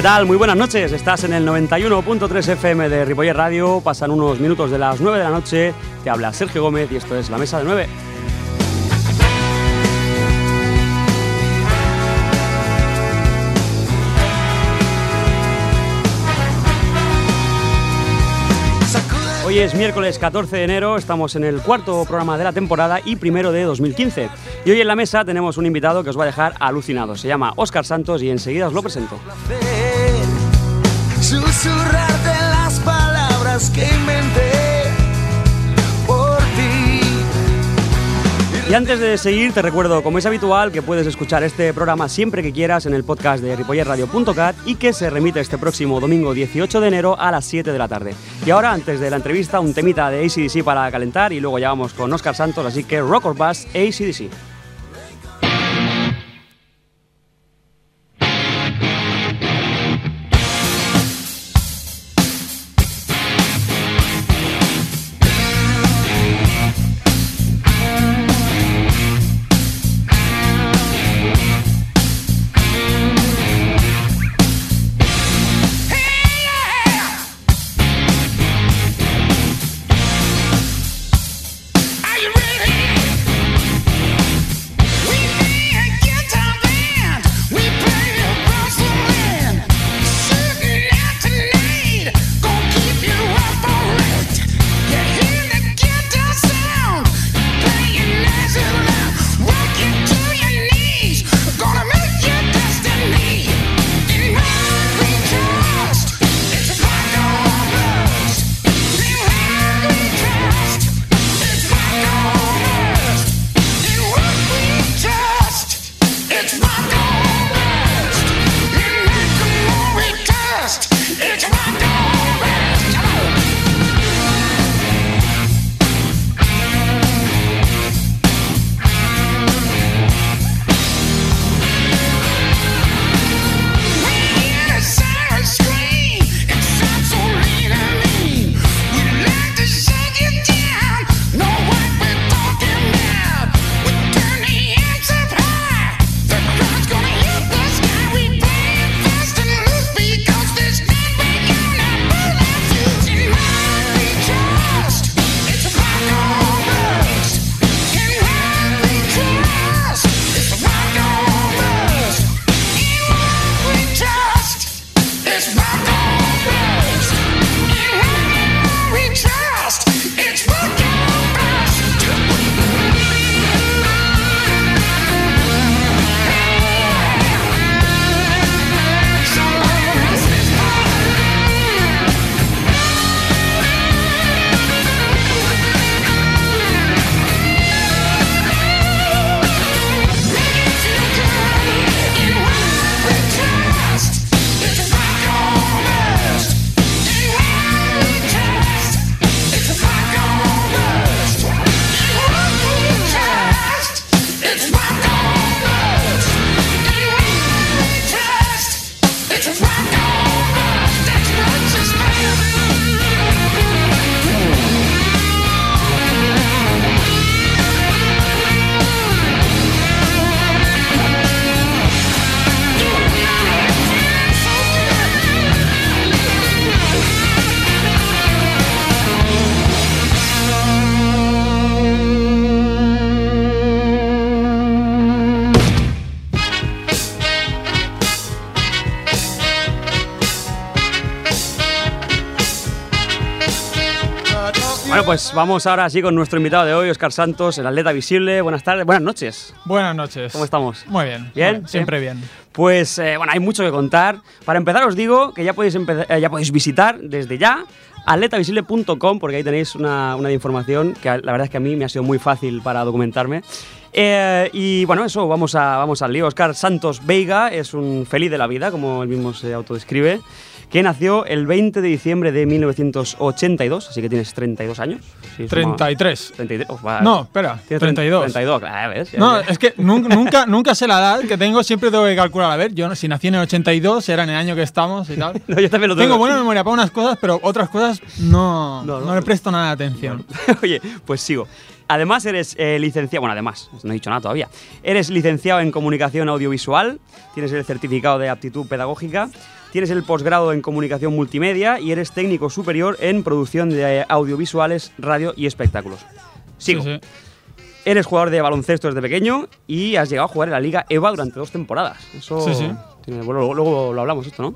¿qué tal? Muy buenas noches. Estás en el 91.3 FM de Ripoller Radio. Pasan unos minutos de las 9 de la noche. Te habla Sergio Gómez y esto es La Mesa de 9. Hoy es miércoles 14 de enero, estamos en el cuarto programa de la temporada y primero de 2015. Y hoy en la mesa tenemos un invitado que os va a dejar alucinado. Se llama Óscar Santos y enseguida os lo presento. Las palabras que inventé Y antes de seguir, te recuerdo, como es habitual, que puedes escuchar este programa siempre que quieras en el podcast de ripollerradio.cat y que se remite este próximo domingo 18 de enero a las 7 de la tarde. Y ahora, antes de la entrevista, un temita de ACDC para calentar y luego ya vamos con Oscar Santos, así que Rock or Bust ACDC. Pues vamos ahora así con nuestro invitado de hoy, Oscar Santos, el atleta visible. Buenas tardes, buenas noches. Buenas noches. ¿Cómo estamos? Muy bien. ¿Bien? Siempre bien. Pues eh, bueno, hay mucho que contar. Para empezar os digo que ya podéis, eh, ya podéis visitar desde ya atletavisible.com porque ahí tenéis una, una información que la verdad es que a mí me ha sido muy fácil para documentarme. Eh, y bueno, eso, vamos, a, vamos al lío. Oscar Santos Veiga es un feliz de la vida, como él mismo se autodescribe, que nació el 20 de diciembre de 1982, así que tienes 32 años. Sí, suma- 33. 33. oh, va. No, espera, Tienes 32. 32, claro, ¿ves? No, es que nunca, nunca, sé la edad que tengo, siempre tengo que calcular. A ver, yo si nací en el 82, era en el año que estamos y tal. No, yo también lo tengo. Tengo buena memoria para unas cosas, pero otras cosas no, No, no, no. le presto nada de atención. Oye, pues sigo. Además eres eh, licenciado, bueno, además, no he dicho nada todavía. Eres licenciado en comunicación audiovisual, tienes el certificado de aptitud pedagógica, tienes el posgrado en comunicación multimedia y eres técnico superior en producción de audiovisuales, radio y espectáculos. Sigo. Sí, sí. Eres jugador de baloncesto desde pequeño y has llegado a jugar en la Liga EVA durante dos temporadas. Eso. Sí, sí. tiene- bueno, luego, luego lo hablamos esto, ¿no?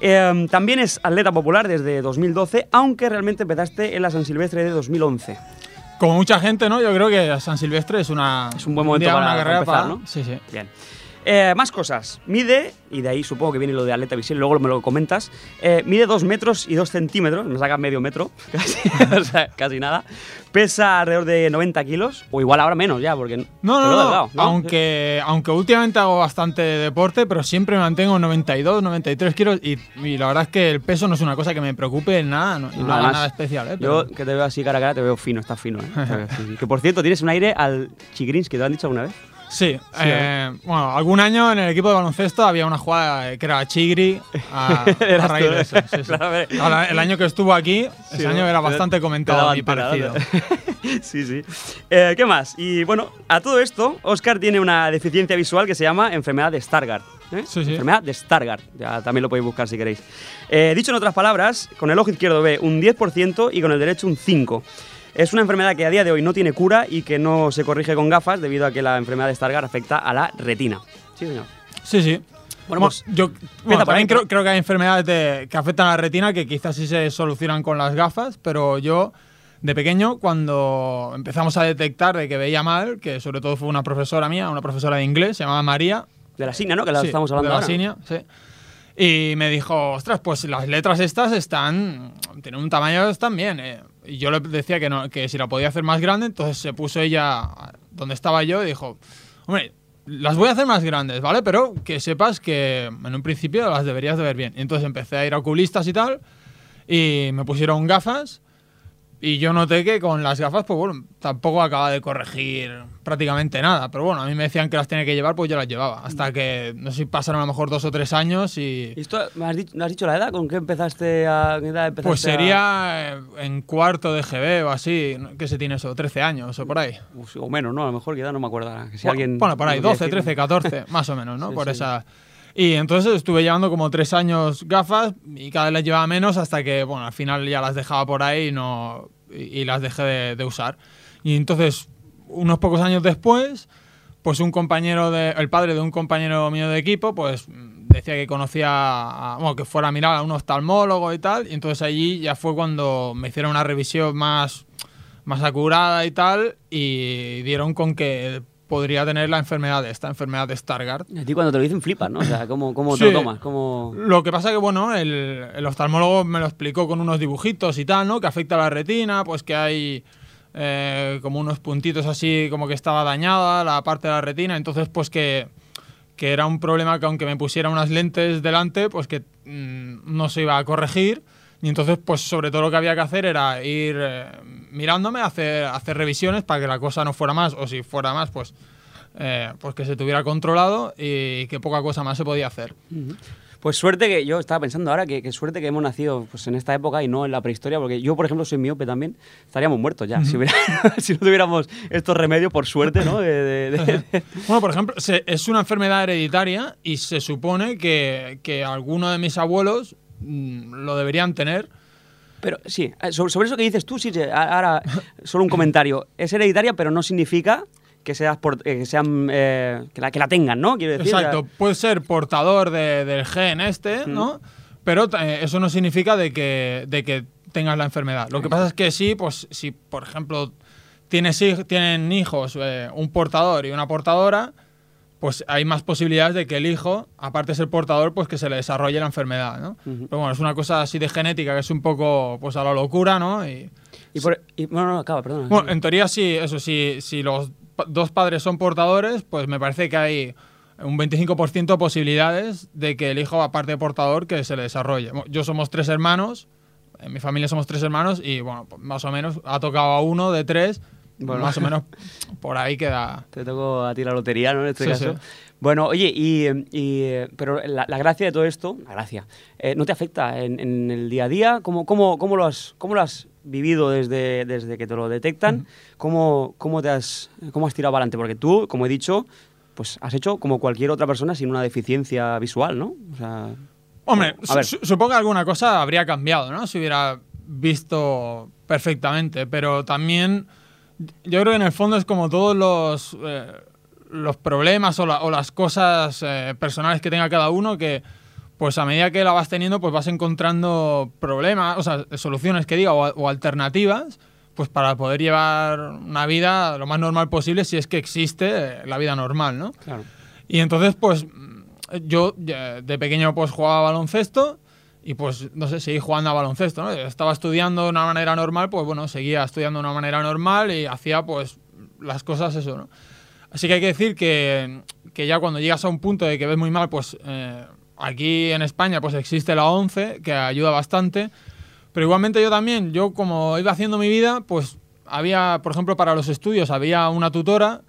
Eh, también es atleta popular desde 2012, aunque realmente empezaste en la San Silvestre de 2011. Como mucha gente, ¿no? Yo creo que San Silvestre es una. Es un buen momento día, para- una carrera empezar, para- ¿no? Sí, sí. Bien. Eh, más cosas. Mide, y de ahí supongo que viene lo de atleta visible, luego me lo comentas. eh, mide 2 metros y 2 centímetros, me saca medio metro, casi, o sea, casi nada. Pesa alrededor de 90 kilos, o igual ahora menos ya, porque. No, no, no. delgado, ¿no? Aunque, aunque últimamente hago bastante deporte, pero siempre mantengo en 92, 93 kilos y, y la verdad es que el peso no es una cosa que me preocupe en nada no, y no haga Además, nada especial. ¿eh? Yo que te veo así cara a cara, te veo fino, estás fino. ¿eh? Que. Que por cierto, tienes un aire al Chigrinsky, ¿te lo han dicho alguna vez? Sí, eh, bueno, algún año en el equipo de baloncesto había una jugada que era Chigri a, raíz de ¿eh? eso. sí, sí. Claro, a ver. Ahora, el año que estuvo aquí, ese año era Te- bastante te comentado ¿no? parecido. sí, sí. Eh, ¿Qué más? Y bueno, a todo esto, Oscar tiene una deficiencia visual que se llama enfermedad de Stargardt. ¿eh? Sí, sí. Enfermedad de Stargardt. Ya también lo podéis buscar si queréis. Eh, dicho en otras palabras, con el ojo izquierdo ve un 10% y con el derecho un 5%. Es una enfermedad que a día de hoy no tiene cura y que no se corrige con gafas debido a que la enfermedad de Stargardt afecta a la retina. Sí, señor. Sí, sí. Bueno, Bueno, pues, yo bueno, también creo, creo que hay enfermedades de- que afectan a la retina que quizás sí se solucionan con las gafas, pero yo de pequeño cuando empezamos a detectar de que veía mal, que sobre todo fue una profesora mía, una profesora de inglés, se llamaba María, De la signa, ¿no? Que la Sí, estamos hablando de la ahora. Sinia, sí. Y me dijo, ostras, pues las letras estas están, tienen un tamaño, están bien. eh". Yo le decía que, no, que si la podía hacer más grande, entonces se puso ella donde estaba yo y dijo, hombre, las voy a hacer más grandes, ¿vale? Pero que sepas que en un principio las deberías de ver bien. Y entonces empecé a ir a oculistas y tal, y me pusieron gafas. Y yo noté que con las gafas, pues bueno, tampoco acaba de corregir prácticamente nada. Pero bueno, a mí me decían que las tenía que llevar, pues yo las llevaba. Hasta que, no sé si pasaron a lo mejor dos o tres años y... ¿Y esto, ¿me has, dicho, me has dicho la edad? ¿Con qué empezaste a.? qué edad empezaste Pues sería eh, en cuarto de GB o así. ¿qué se tiene eso? 13 años o por ahí. Uf, O menos, ¿no? A lo mejor que edad no me acuerdo. Que si Bueno, alguien bueno, por ahí, me lo 12, quiere 13, decir. 14, más o menos, ¿no? Sí, por sí. esa... Y entonces estuve llevando como tres años gafas y cada vez las llevaba menos hasta que, bueno, al final ya las dejaba por ahí y, no, y, y las dejé de, de usar. Y entonces, unos pocos años después, pues un compañero, de, el padre de un compañero mío de equipo, pues mm, decía que conocía, a- bueno, que fuera a mirar a un oftalmólogo y tal. Y entonces allí ya fue cuando me hicieron una revisión más, más acurada y tal, y dieron con que podría tener la enfermedad de esta enfermedad de Stargardt. A ti cuando te lo dicen flipas, ¿no? O sea, ¿cómo, cómo te lo tomas? ¿Cómo... Lo que pasa que, bueno, el, el oftalmólogo me lo explicó con unos dibujitos y tal, ¿no? Que afecta a la retina, pues que hay eh, como unos puntitos así, como que estaba dañada la parte de la retina, entonces pues que, que era un problema que aunque me pusiera unas lentes delante, pues que mm, no se iba a corregir. Y entonces, pues sobre todo lo que había que hacer era ir eh, mirándome, hacer, hacer revisiones para que la cosa no fuera más, o si fuera más, pues, eh, pues que se tuviera controlado y que poca cosa más se podía hacer. Pues suerte que yo estaba pensando ahora que, que suerte que hemos nacido pues, en esta época y no en la prehistoria, porque yo, por ejemplo, soy miope también, estaríamos muertos ya. si, hubiera- si no tuviéramos estos remedios, por suerte, ¿no? De- de- de- de- Bueno, por ejemplo, se- es una enfermedad hereditaria y se supone que, que alguno de mis abuelos lo deberían tener. Pero sí, eh, sobre, eso que dices tú, sí, ahora solo un comentario. Es hereditaria, pero no significa que seas por- eh, que sean eh, que, la, que la tengan, ¿no? Quiero decir, Exacto, o sea, puede ser portador de- del gen este, ¿no? Pero eh, eso no significa de que, de que tengas la enfermedad. Lo que pasa es que sí, pues si por ejemplo tienes, tienen hijos, eh, un portador y una portadora, pues hay más posibilidades de que el hijo, aparte de ser portador, pues que se le desarrolle la enfermedad, ¿no? Ujú. Pero bueno, es una cosa así de genética que es un poco pues a la locura, ¿no? Y, y por- y- no, no, acaba, perdona. bueno, en teoría sí, eso sí, si los dos padres son portadores, pues me parece que hay un 25% de posibilidades de que el hijo, aparte de portador, que se le desarrolle. Bueno, Yo somos tres hermanos, en mi familia somos tres hermanos y bueno, pues más o menos ha tocado a uno de tres, Bueno. más o menos por ahí queda. Te tocó a ti la lotería, ¿no? En este Sí, caso. sí. Bueno, oye, y, y, pero la, la gracia de todo esto, la gracia, eh, ¿no te afecta en, en el día a día? ¿Cómo, cómo, cómo, lo, has, cómo lo has vivido desde, desde que te lo detectan? ¿Cómo, cómo, te has, ¿Cómo has tirado para adelante? Porque tú, como he dicho, pues has hecho como cualquier otra persona sin una deficiencia visual, ¿no? O sea, Hombre, su- supongo que alguna cosa habría cambiado, ¿no? Si hubiera visto perfectamente, pero también yo creo que en el fondo es como todos los, eh, los problemas o, la- o las cosas eh, personales que tenga cada uno que pues a medida que la vas teniendo pues vas encontrando problemas, o sea, soluciones que diga o, o alternativas pues para poder llevar una vida lo más normal posible si es que existe eh, la vida normal, ¿no? Claro. Y entonces, pues, yo de pequeño pues jugaba baloncesto y pues, no sé, seguí jugando a baloncesto, ¿no? Estaba estudiando de una manera normal, pues bueno, seguía estudiando de una manera normal y hacía pues las cosas eso, ¿no? Así que hay que decir que, que ya cuando llegas a un punto de que ves muy mal, pues eh, aquí en España pues existe la 11, que ayuda bastante. Pero igualmente yo también, yo como iba haciendo mi vida, pues había, por ejemplo, para los estudios había una tutora.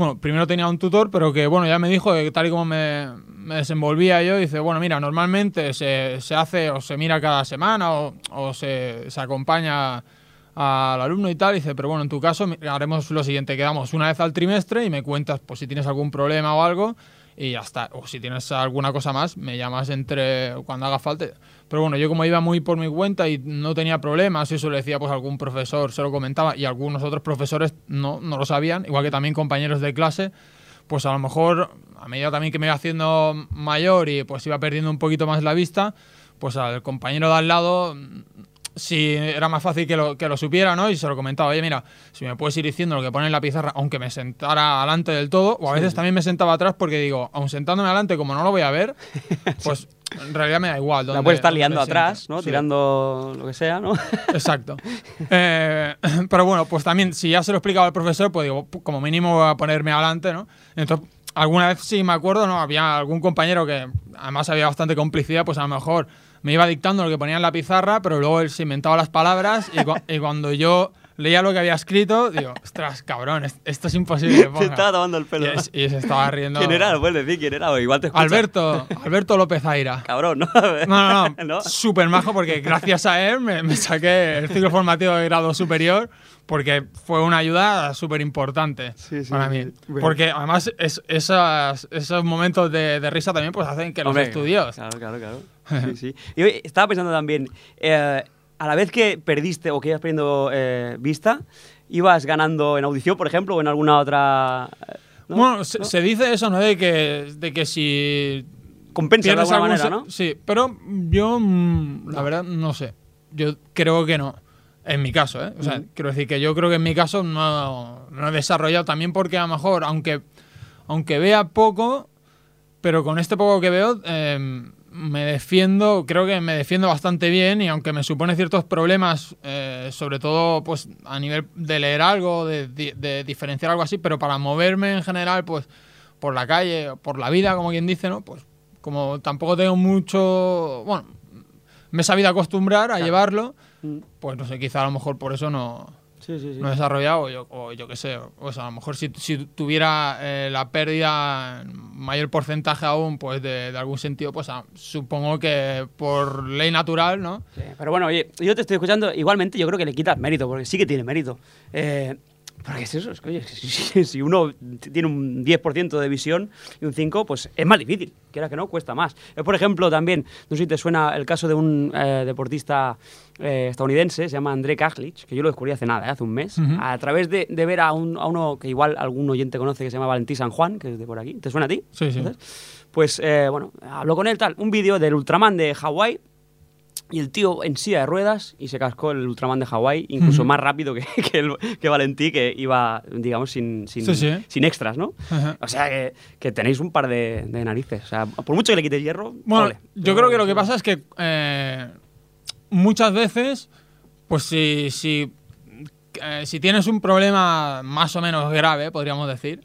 Bueno, primero tenía un tutor, pero que bueno, ya me dijo que tal y como me, me desenvolvía yo, dice, bueno, mira, normalmente se, se hace o se mira cada semana o, se, acompaña al alumno y tal, dice, pero bueno, en tu caso haremos lo siguiente, quedamos una vez al trimestre y me cuentas pues si tienes algún problema o algo y ya está. O si tienes alguna cosa más, me llamas entre cuando haga falta. Pero bueno, yo como iba muy por mi cuenta y no tenía problemas, eso le decía pues algún profesor, se lo comentaba y algunos otros profesores no, no lo sabían, igual que también compañeros de clase, pues a lo mejor a medida también que me iba haciendo mayor y pues iba perdiendo un poquito más la vista, pues al compañero de al lado si era más fácil que lo, que lo supiera, ¿no? Y se lo comentaba, oye, mira, si me puedes ir diciendo lo que pone en la pizarra, aunque me sentara adelante del todo, o a veces también me sentaba atrás porque digo, aun sentándome adelante, como no lo voy a ver, pues en realidad me da igual. La dónde- puedes estar liando atrás, siento. ¿no? Sí. Tirando lo que sea, ¿no? Exacto. Eh, pero bueno, pues también, si ya se lo explicaba al profesor, pues digo, como mínimo voy a ponerme adelante, ¿no? Entonces, alguna vez sí me acuerdo, ¿no? Había algún compañero que además había bastante complicidad, pues a lo mejor me iba dictando lo que ponía en la pizarra, pero luego él se inventaba las palabras y, cua- y cuando yo leía lo que había escrito, digo, ostras, cabrón, es- esto es imposible que Se ponga". estaba tomando el Y, pelo. es- y se estaba riendo. ¿Quién era? Puedes decir quién era, igual te escucha. Alberto, Alberto López Aira. Cabrón, ¿no? No, no, no. ¿No? Súper majo porque gracias a él me, me saqué el ciclo formativo de grado superior porque fue una ayuda súper importante Sí, sí, para mí. sí. Bueno. Porque además es- esas- esos momentos de, de risa también pues hacen que los Hombre, estudios... Claro, claro, claro. Sí, sí. Y oye, estaba pensando también, eh, a la vez que perdiste o que ibas perdiendo eh, vista, ibas ganando en audición, por ejemplo, o en alguna otra. eh, ¿no? Bueno, se, ¿No? se dice eso, ¿no? De que, de que si Compensa de alguna manera, ¿no? Sí, pero yo, mm, la verdad, no sé. Yo creo que no. En mi caso, ¿eh? O sea, quiero decir que yo creo que en mi caso no, no he desarrollado también porque a lo mejor, aunque, aunque vea poco, pero con este poco que veo, eh, me defiendo, creo que me defiendo bastante bien y aunque me supone ciertos problemas, eh, sobre todo pues a nivel de leer algo, de, de diferenciar algo así, pero para moverme en general, pues por la calle, por la vida, como quien dice, ¿no? Pues como tampoco tengo mucho, bueno, me he sabido acostumbrar a llevarlo, Mm. pues no sé, quizá a lo mejor por eso no, Sí, sí, sí. no he desarrollado, o yo, o yo qué sé, o sea, a lo mejor si, si tuviera eh, la pérdida en mayor porcentaje aún, pues de, de algún sentido, pues supongo que por ley natural, ¿no? Sí, pero bueno, oye, yo te estoy escuchando, igualmente yo creo que le quitas mérito, porque sí que tiene mérito. Eh, porque es eso, es que oye, si, uno tiene un 10% de visión y un 5%, pues es más difícil, quiera que no, cuesta más. Eh, por ejemplo, también, no sé si te suena el caso de un eh, deportista eh, estadounidense, se llama André Kaglich, que yo lo descubrí hace nada, eh, hace un mes, a través de, de ver a, un- a uno que igual algún oyente conoce que se llama Valentín San Juan, que es de por aquí. ¿Te suena a ti? Sí, sí. Entonces, Pues eh, bueno, habló con él tal, un vídeo del Ultraman de Hawái y el tío en silla de ruedas y se cascó el Ultraman de Hawái incluso más rápido que, que, el- que Valentí, que iba, digamos, sin, sin, Sí, sí. sin extras, ¿no? O sea, que, que tenéis un par de, de narices. O sea, por mucho que le quites hierro, Bueno, ole. yo creo que lo que pasa es que eh, muchas veces, pues si, si, eh, si tienes un problema más o menos grave, podríamos decir,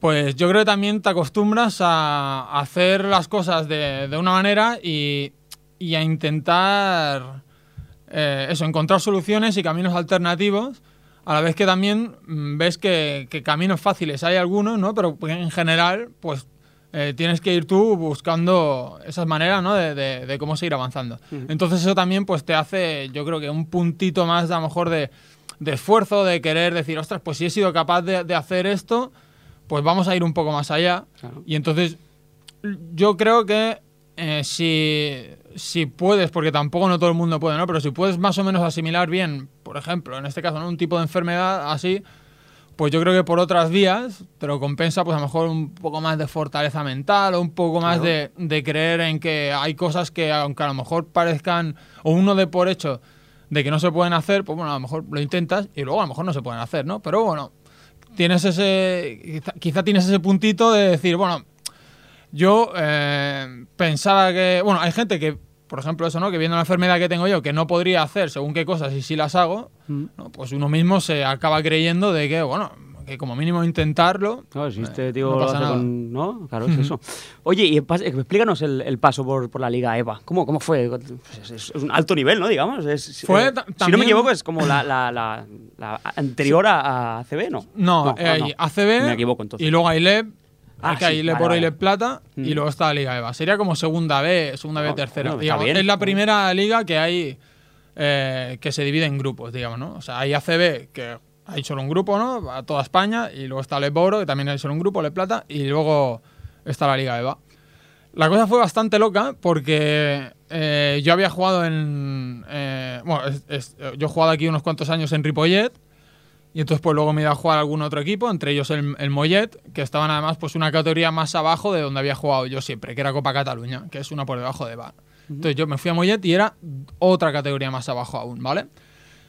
pues yo creo que también te acostumbras a hacer las cosas de, de una manera y, y a intentar eh, eso, encontrar soluciones y caminos alternativos. A la vez que también mm, ves que, que caminos fáciles hay algunos, ¿no? Pero en general, pues eh, tienes que ir tú buscando esas maneras, ¿no? De, de- de cómo seguir avanzando. Entonces eso también, pues te hace, yo creo que un puntito más, a lo mejor, de, de esfuerzo, de querer decir, ostras, pues si he sido capaz de, de hacer esto, pues vamos a ir un poco más allá. Claro. Y entonces yo creo que eh, si, si puedes, porque tampoco no todo el mundo puede, ¿no? Pero si puedes más o menos asimilar bien, por ejemplo, en este caso, ¿no? un tipo de enfermedad así, pues yo creo que por otras vías te lo compensa, pues a lo mejor un poco más de fortaleza mental o un poco más de, de creer en que hay cosas que, aunque a lo mejor parezcan, o uno de por hecho de que no se pueden hacer, pues bueno, a lo mejor lo intentas y luego a lo mejor no se pueden hacer, ¿no? Pero bueno, tienes ese, quizá, quizá tienes ese puntito de decir, bueno, yo eh, pensaba que, bueno, hay gente que, por ejemplo, eso, ¿no? Que viendo la enfermedad que tengo yo, que no podría hacer según qué cosas y si las hago, ¿no? pues uno mismo se acaba creyendo de que, bueno, que como mínimo intentarlo. Claro, si eh, este tío no lo hace con- ¿No? Claro, es eso. Oye, y pas- explícanos el, el paso por, por la Liga EVA. ¿Cómo, cómo fue? Pues es, es un alto nivel, ¿no? Digamos. Es, Fue eh, ta- si no también- me equivoco, es como la, la, la, la anterior a, a ACB, ¿no? No, eh, hay ACB. Me equivoco entonces. Y luego hay LEB. Ah, hay que sí, LEB vale, Oro y vale. Plata. Mm. Y luego está la Liga EVA. Sería como segunda B, segunda B, tercera. digamos. bien. Es la primera liga que hay eh, que se divide en grupos, digamos, ¿no? O sea, hay ACB, que hay solo un grupo, ¿no? A toda España. Y luego está LEB Oro, que también hay solo un grupo, LEB Plata. Y luego está la Liga EVA. La cosa fue bastante loca porque eh, yo había jugado en. eh, bueno, es- es- yo he jugado aquí unos cuantos años en Ripollet. Y entonces pues luego me iba a jugar a algún otro equipo, entre ellos el, el Mollet, que estaban además pues una categoría más abajo de donde había jugado yo siempre, que era Copa Cataluña, que es una por debajo de Bar. Entonces yo me fui a Mollet y era otra categoría más abajo aún, ¿vale?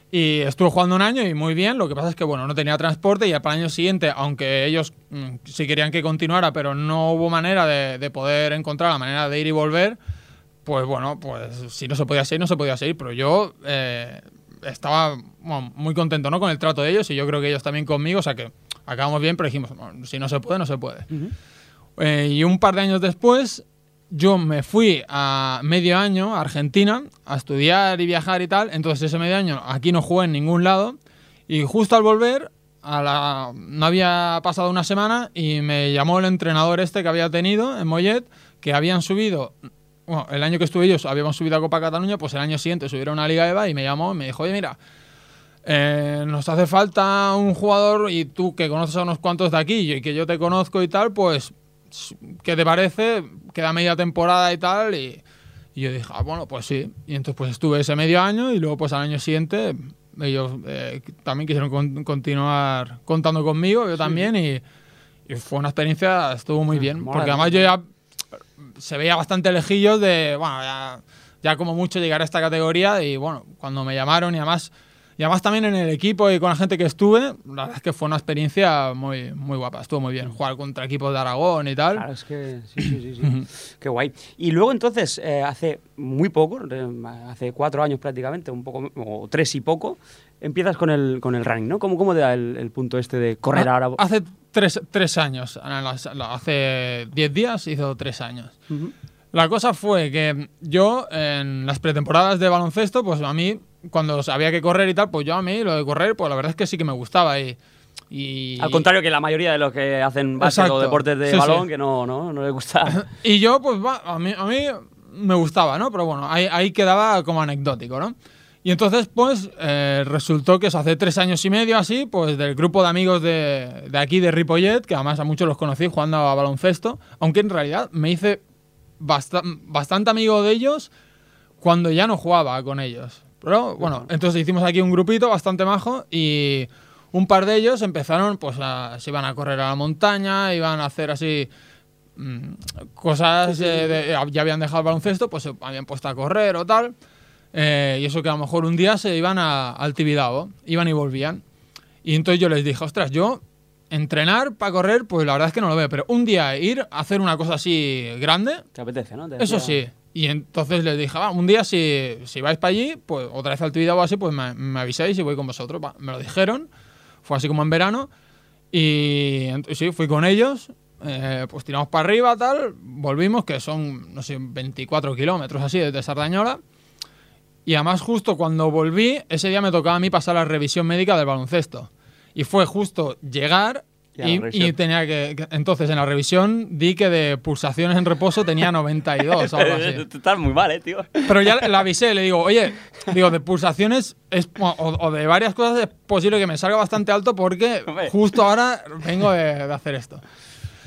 Y estuve jugando un año y muy bien, lo que pasa es que bueno, no tenía transporte y el año siguiente, aunque ellos mm, sí querían que continuara, pero no hubo manera de, de poder encontrar la manera de ir y volver, pues bueno, pues si no se podía seguir, no se podía seguir, pero yo eh, estaba bueno, muy contento ¿no? con el trato de ellos y yo creo que ellos también conmigo, o sea que acabamos bien, pero dijimos, "Bueno, si no se puede, no se puede. Eh, y un par de años después, yo me fui a medio año a Argentina a estudiar y viajar y tal, entonces ese medio año aquí no jugué en ningún lado y justo al volver, a la, no había pasado una semana y me llamó el entrenador este que había tenido en Mollet, que habían subido bueno, el año que estuve ellos habíamos subido a Copa Cataluña, pues el año siguiente subieron a una Liga EVA y me llamó y me dijo, oye, mira, eh, nos hace falta un jugador y tú que conoces a unos cuantos de aquí y que yo te conozco y tal, pues, ¿qué te parece? Queda media temporada y tal y, y yo dije, ah, bueno, pues sí. Y entonces pues estuve ese medio año y luego pues al año siguiente ellos eh, también quisieron con- continuar contando conmigo, yo también y, y fue una experiencia, estuvo muy bien, porque además yo ya se veía bastante lejillos de, bueno, ya, ya como mucho llegar a esta categoría y bueno, cuando me llamaron y además, y además también en el equipo y con la gente que estuve, la verdad es que fue una experiencia muy, muy guapa, estuvo muy bien, jugar contra equipos de Aragón y tal. Claro, es que sí, sí, sí, sí. Qué guay. Y luego entonces, eh, hace muy poco, hace cuatro años prácticamente, un poco, o tres y poco, empiezas con el, con el running, ¿no? ¿Cómo, cómo te da el, el punto este de correr Ha- ahora? Hace tres, tres años, hace diez días hizo tres años. La cosa fue que yo en las pretemporadas de baloncesto, pues a mí, cuando había que correr y tal, pues yo a mí lo de correr, pues la verdad es que sí que me gustaba. Y, y, Al contrario que la mayoría de los que hacen básquet o deportes de Sí, balón, sí. que no, no, no les gusta. y yo, pues va, a mí, a mí me gustaba, ¿no? Pero bueno, ahí, ahí quedaba como anecdótico, ¿no? Y entonces, pues, eh, resultó que eso hace tres años y medio así, pues del grupo de amigos de, de aquí de Ripollet, que además a muchos los conocí jugando a baloncesto, aunque en realidad me hice basta- bastante amigo de ellos cuando ya no jugaba con ellos. Pero bueno, entonces hicimos aquí un grupito bastante majo y un par de ellos empezaron, pues, a, se iban a correr a la montaña, iban a hacer así mm, cosas, eh, de- ya habían dejado el baloncesto, pues se habían puesto a correr o tal. Eh, y eso que a lo mejor un día se iban a- al Tibidabo, iban y volvían. Y entonces yo les dije, ostras, yo entrenar para correr, pues la verdad es que no lo veo, pero un día ir a hacer una cosa así grande, Te apetece, ¿no? Te eso sí. Y entonces les dije, va, un día si, si vais para allí, pues otra vez al Tibidabo o así, pues me, me avisáis y voy con vosotros. Va, me lo dijeron, fue así como en verano. Y ent- sí, fui con ellos, eh, pues tiramos para arriba, tal, volvimos, que son, no sé, 24 kilómetros así desde Sardañola. Y además justo cuando volví, ese día me tocaba a mí pasar la revisión médica del baloncesto. Y fue justo llegar Y y, tenía que, Entonces en la revisión di que de pulsaciones en reposo tenía 92 o algo así. Tú Estás muy mal, ¿eh, tío? Pero ya le avisé, le digo, oye, digo, de pulsaciones es, o, o de varias cosas es posible que me salga bastante alto porque justo ahora vengo de, de hacer esto.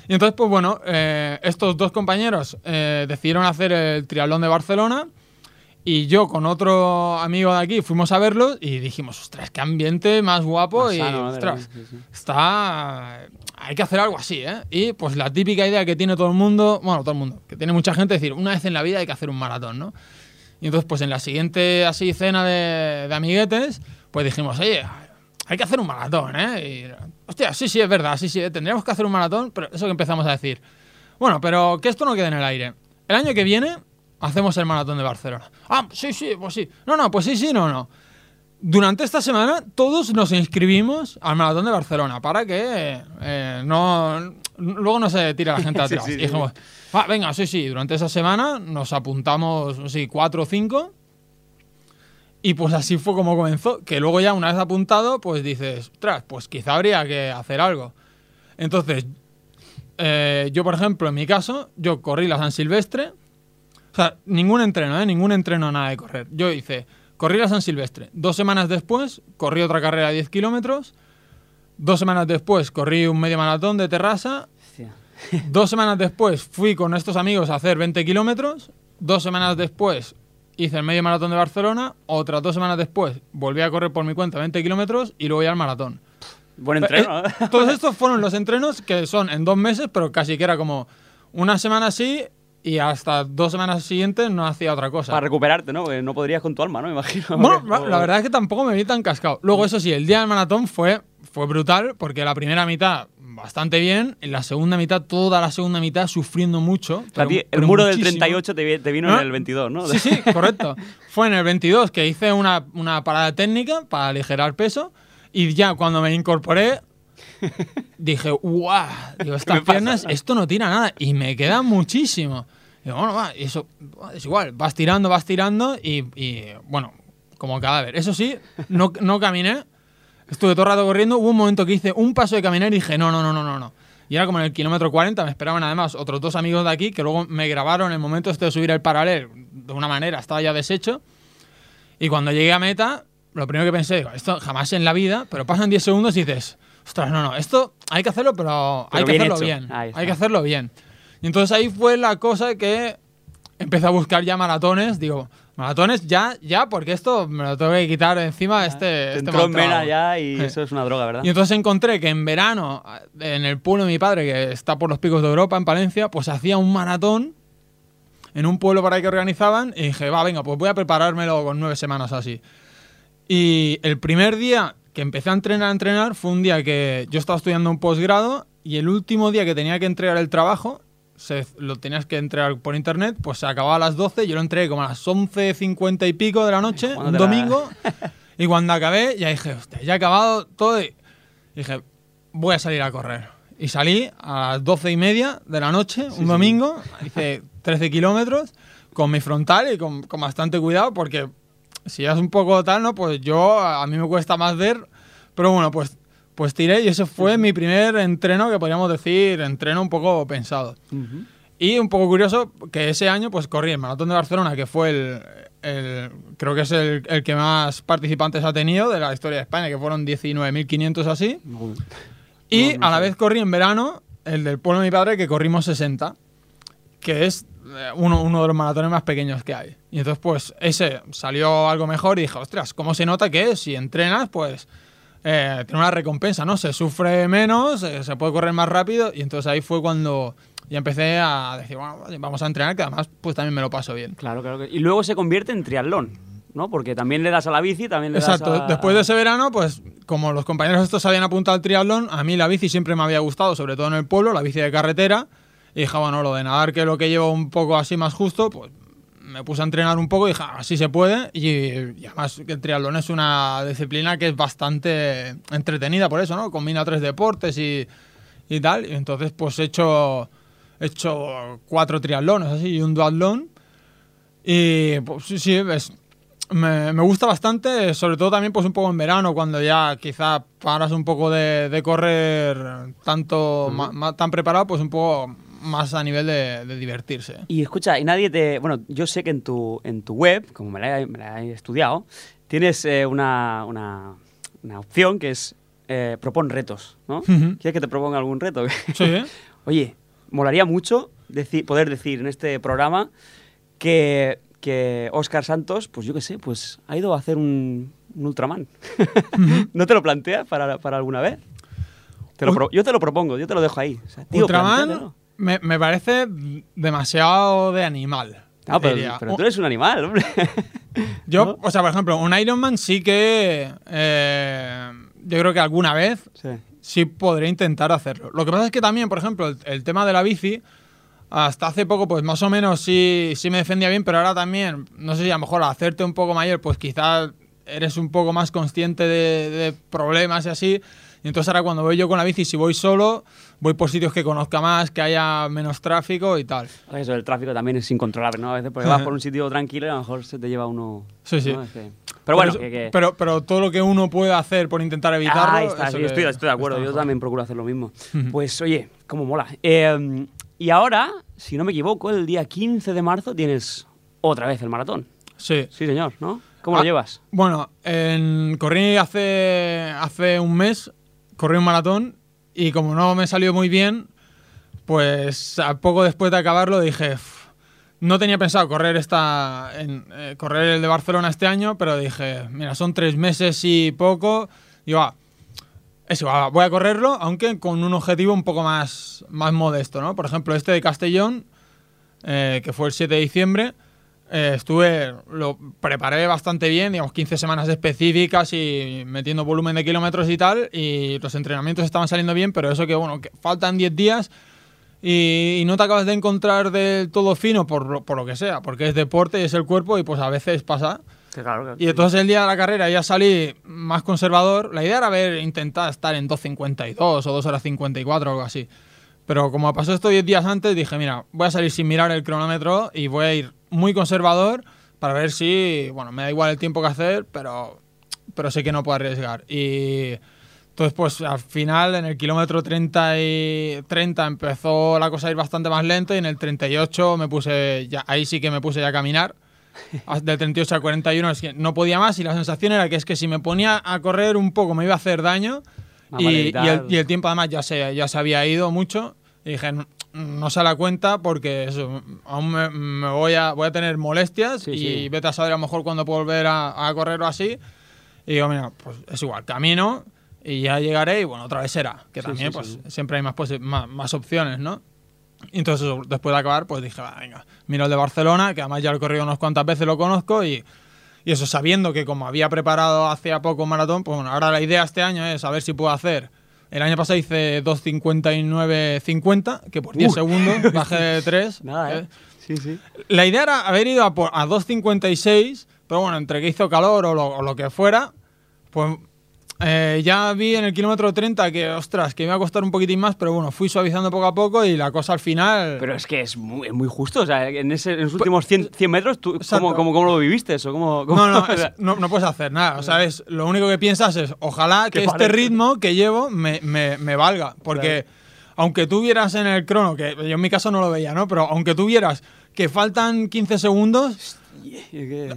Y entonces, pues bueno, eh, estos dos compañeros eh, decidieron hacer el triatlón de Barcelona y yo con otro amigo de aquí fuimos a verlo y dijimos, ostras, qué ambiente más guapo Más y, sano, ¿no? ostras, Sí, sí. está... Hay que hacer algo así, ¿eh? Y pues la típica idea que tiene todo el mundo, bueno, todo el mundo, que tiene mucha gente, es decir, una vez en la vida hay que hacer un maratón, ¿no? Y entonces, pues en la siguiente así cena de, de amiguetes, pues dijimos, oye, hay que hacer un maratón, ¿eh? Y, hostia, sí, sí, es verdad, sí, sí, tendríamos que hacer un maratón, pero eso que empezamos a decir. Bueno, pero que esto no quede en el aire. El año que viene hacemos el maratón de Barcelona. Ah, sí, sí, pues sí. No, no, pues sí, sí, no, no. Durante esta semana todos nos inscribimos al maratón de Barcelona para que eh, no luego no se tira la gente atrás. sí, y dijimos, "Ah, venga, sí, sí, durante esa semana nos apuntamos, sí, cuatro o cinco. Y pues así fue como comenzó. Que luego ya una vez apuntado, pues dices, ostras, pues quizá habría que hacer algo. Entonces, eh, yo por ejemplo, en mi caso, yo corrí la San Silvestre. O sea, ningún entreno, ¿eh? Ningún entreno nada de correr. Yo hice, corrí la San Silvestre. Dos semanas después, corrí otra carrera de 10 kilómetros. Dos semanas después, corrí un medio maratón de terraza. Hostia. Dos semanas después fui con estos amigos a hacer 20 kilómetros. Dos semanas después hice el medio maratón de Barcelona. Otras dos semanas después volví a correr por mi cuenta 20 kilómetros y luego ya al maratón. Buen entreno, Eh, ¿eh? Todos estos fueron los entrenos que son en dos meses, pero casi que era como una semana así y hasta dos semanas siguientes no hacía otra cosa. Para recuperarte, ¿no? Porque no podrías con tu alma, ¿no? Me imagino. Bueno, la verdad es que tampoco me vi tan cascado. Luego, eso sí, el día del maratón fue, fue brutal porque la primera mitad bastante bien, en la segunda mitad, toda la segunda mitad sufriendo mucho. Pero- ti el pero muro del muchísimo. 38 te, te vino ¿No? en el 22, ¿no? Sí, sí, correcto. Fue en el 22 que hice una, una parada técnica para aligerar peso y ya cuando me incorporé dije, ¡guau! Digo, estas me pasa? piernas, esto no tira nada y me queda muchísimo. Digo, bueno, va, eso es igual, vas tirando, vas tirando y, y, bueno, como cadáver. Eso sí, no, no caminé, estuve todo el rato corriendo, hubo un momento que hice un paso de caminar y dije, no, no, no, no, no, no. Y era como en el kilómetro 40, me esperaban además otros dos amigos de aquí que luego me grabaron el momento este de subir el paralel de una manera, estaba ya deshecho. Y cuando llegué a meta, lo primero que pensé, digo, esto jamás en la vida, pero pasan 10 segundos y dices, ostras, no, no, esto hay que hacerlo, pero, hay que bien hacerlo hecho. bien. Hay que hacerlo bien. Y entonces ahí fue la cosa que empecé a buscar ya maratones, digo, maratones ya, ya, porque esto me lo tengo que quitar encima este, Te este entró en vena ya y Sí. eso es una droga, ¿verdad? Y entonces encontré que en verano, en el pueblo de mi padre, que está por los picos de Europa, en Palencia, pues hacía un maratón en un pueblo para ahí que organizaban y dije, va, venga, pues voy a preparármelo con nueve semanas así. Y el primer día que empecé a entrenar, a entrenar, fue un día que yo estaba estudiando un posgrado y el último día que tenía que entregar el trabajo, se, lo tenías que entregar por internet, pues se acababa a las 12, yo lo entregué como a las 11.50 y pico de la noche, un la- domingo, y cuando acabé ya dije, hostia, ya he acabado todo y dije, voy a salir a correr. Y salí a las 12 y media de la noche, un domingo, hice 13 kilómetros con mi frontal y con, con bastante cuidado porque si ya es un poco tal, ¿no? Pues yo, a mí me cuesta más ver, pero bueno, pues, pues tiré y ese fue mi primer entreno que podríamos decir, entreno un poco pensado. Y un poco curioso que ese año pues corrí el Maratón de Barcelona, que fue el, el- creo que es el, el que más participantes ha tenido de la historia de España, que fueron 19.500 así. Y No, no a la vez corrí en verano el del pueblo de mi padre, que corrimos 60, que es uno, uno de los maratones más pequeños que hay. Y entonces, pues, ese salió algo mejor y dije, ostras, ¿cómo se nota que si entrenas, pues, eh, tiene una recompensa, ¿no? Se sufre menos, eh, se puede correr más rápido. Y entonces ahí fue cuando ya empecé a decir, bueno, vamos a entrenar, que además, pues también me lo paso bien. Claro, claro. que- Y luego se convierte en triatlón, ¿no? Porque también le das a la bici, también le Exacto, das a... después de ese verano, pues como los compañeros estos habían apuntado al triatlón, a mí la bici siempre me había gustado, sobre todo en el pueblo, la bici de carretera. Y dije, bueno, lo de nadar, que es lo que llevo un poco así más justo, pues me puse a entrenar un poco y dije, "Ah, así se puede. Y, y además que el triatlón es una disciplina que es bastante entretenida por eso, ¿no? Combina tres deportes y, y tal. Y entonces, pues he hecho, he hecho cuatro triatlones así y un duatlón. Y pues sí, sí, es, me, me gusta bastante, sobre todo también pues un poco en verano, cuando ya quizá paras un poco de, de correr tanto ma- ma- tan preparado, pues un poco más a nivel de, de divertirse. Y escucha, y nadie te... Bueno, yo sé que en tu, en tu web, como me la he, me la he estudiado, tienes eh, una, una, una opción que es eh, propon retos, ¿no? ¿Quieres que te proponga algún reto? Sí, Oye, molaría mucho deci- poder decir en este programa que, que Oscar Santos, pues yo qué sé, pues ha ido a hacer un, un Ultraman. ¿No te lo planteas para, para alguna vez? Te lo yo te lo propongo, yo te lo dejo ahí. O sea, tío, Ultraman. Me, me parece demasiado de animal. Ah, pero, tú eres un animal, hombre. Yo, ¿no? o sea, por ejemplo, un Iron Man sí que. eh, yo creo que alguna vez Sí. sí podré intentar hacerlo. Lo que pasa es que también, por ejemplo, el, el tema de la bici, hasta hace poco, pues más o menos sí, sí me defendía bien, pero ahora también, no sé si a lo mejor al hacerte un poco mayor, pues quizás eres un poco más consciente de, de problemas y así. Y entonces ahora cuando voy yo con la bici, si voy solo, voy por sitios que conozca más, que haya menos tráfico y tal. Eso del tráfico también es incontrolable, ¿no? A veces porque vas por un sitio tranquilo y a lo mejor se te lleva uno. Sí, sí. ¿no? Es que- Pero bueno, que, que- Pero, pero todo lo que uno puede hacer por intentar evitarlo. Ahí está, sí, que estoy, estoy de acuerdo. está Yo mejor. también procuro hacer lo mismo. Pues oye, cómo mola. Eh, y ahora, si no me equivoco, el día 15 de marzo tienes otra vez el maratón. Sí. Sí, señor, ¿no? ¿Cómo Ah, lo llevas? Bueno, en, corrí hace, hace un mes, corrí un maratón y como no me salió muy bien, pues a poco después de acabarlo dije, "Uf, no tenía pensado correr esta, en, eh, correr el de Barcelona este año, pero dije, mira, son tres meses y poco, y va, eso, va, voy a correrlo, aunque con un objetivo un poco más, más modesto, ¿no? Por ejemplo, este de Castellón, eh, que fue el 7 de diciembre, eh, estuve, lo preparé bastante bien, digamos 15 semanas específicas y metiendo volumen de kilómetros y tal, y los entrenamientos estaban saliendo bien, pero eso que, bueno, que faltan 10 días y, y no te acabas de encontrar del todo fino por, lo- por lo que sea, porque es deporte y es el cuerpo y pues a veces pasa. claro, claro. Y entonces el día de la carrera ya salí más conservador. La idea era haber intentado estar en 2.52 o 2 horas 54 o algo así. Pero como pasó esto 10 días antes, dije, mira, voy a salir sin mirar el cronómetro y voy a ir muy conservador para ver si, bueno, me da igual el tiempo que hacer, pero, pero sé que no puedo arriesgar. Y entonces, pues al final, en el kilómetro 30, y 30 empezó la cosa a ir bastante más lento y en el 38 me puse, ya, ahí sí que me puse ya a caminar. Hasta Del 38 al 41 es que no podía más y la sensación era que es que si me ponía a correr un poco me iba a hacer daño Más y, y el, y el tiempo además ya se, ya se había ido mucho y dije no, se da cuenta porque eso, aún me, me voy, a, voy a tener molestias Sí, y sí. vete a saber a lo mejor cuándo puedo volver a, a correr o así y digo mira pues es igual camino y ya llegaré y bueno otra vez será que Sí, también pues siempre hay más, posi- más, más opciones ¿no? Y entonces, eso, después de acabar, pues dije, va, venga, miro el de Barcelona, que además ya lo he corrido unas cuantas veces, lo conozco, y, y eso sabiendo que como había preparado hacía poco un maratón, pues bueno, ahora la idea este año es a ver si puedo hacer. El año pasado hice 2.59.50, que por 10 Uh. segundos bajé de 3. Nada, ¿eh? Sí, sí. La idea era haber ido a, por- a 2.56, pero bueno, entre que hizo calor o lo, o lo que fuera, pues eh, ya vi en el kilómetro 30 que, ostras, que me iba a costar un poquitín más, pero bueno, fui suavizando poco a poco y la cosa al final... Pero es que es muy, muy justo. O sea, en, ese, en los últimos 100, 100 metros, ¿tú. ¿cómo, cómo, cómo lo viviste eso? ¿Cómo, cómo- No, no, es- no, no puedes hacer nada. O sea, es, lo único que piensas es, ojalá que este ritmo que llevo me, me- me valga. Porque aunque tú vieras en el crono, que yo en mi caso no lo veía, ¿no? Pero aunque tú vieras que faltan 15 segundos,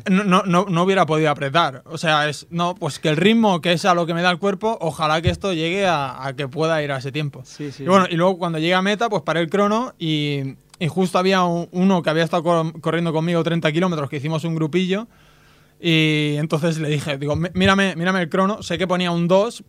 no, no, no, no hubiera podido apretar. O sea, es, no, pues que el ritmo que es a lo que me da el cuerpo, ojalá que esto llegue a, a que pueda ir a ese tiempo. Sí, sí. Y bueno, y luego cuando llegué a meta, pues paré el crono y, y justo había un- uno que había estado cor- corriendo conmigo 30 kilómetros, que hicimos un grupillo. Y entonces le dije, digo, "Mi- mírame, mírame el crono, sé que ponía un 2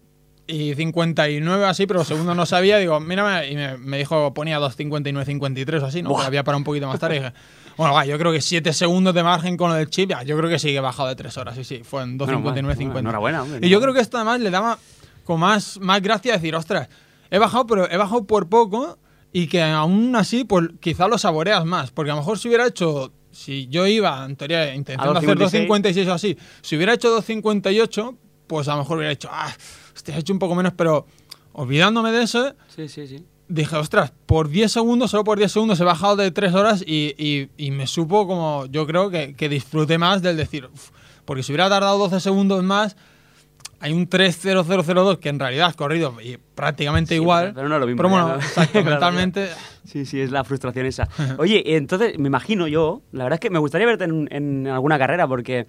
y 59 así, pero los segundos no sabía, digo, mírame, y me, me dijo, ponía 2.59, 53 o así, ¿no? Que había para un poquito más tarde y dije, bueno, va, yo creo que 7 segundos de margen con lo del chip, ya, yo creo que sí que he bajado de 3 horas, sí, sí, fue en 2.59, Bueno, bueno, 50. enhorabuena, hombre, Y yo creo que esto además le daba con más, más gracia decir, ostras, he bajado, pero he bajado por poco y que aún así, pues quizá lo saboreas más. Porque a lo mejor si hubiera hecho, si yo iba en teoría intentando hacer 2.56. 2.56 o así, si hubiera hecho 2.58, pues a lo mejor hubiera dicho, ah, hostia, he hecho un poco menos, pero olvidándome de eso, Sí, sí, sí. Dije, ostras, por 10 segundos, solo por 10 segundos he bajado de 3 horas y, y- y me supo como, yo creo que, que disfruté más del decir, "Uf", porque si hubiera tardado 12 segundos más, hay un 3.0002 que en realidad has corrido y prácticamente Sí, igual. pero no lo mismo Pero bueno, ¿no? exacto, Claro, mentalmente. Sí, sí, es la frustración esa. Oye, entonces me imagino yo, la verdad es que me gustaría verte en, en alguna carrera porque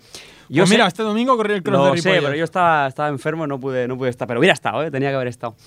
yo Pues sé- mira, este domingo corrí el cross lo de sé, pero yo estaba, estaba enfermo, no pude, no pude estar, pero hubiera estado, ¿eh? tenía que haber estado.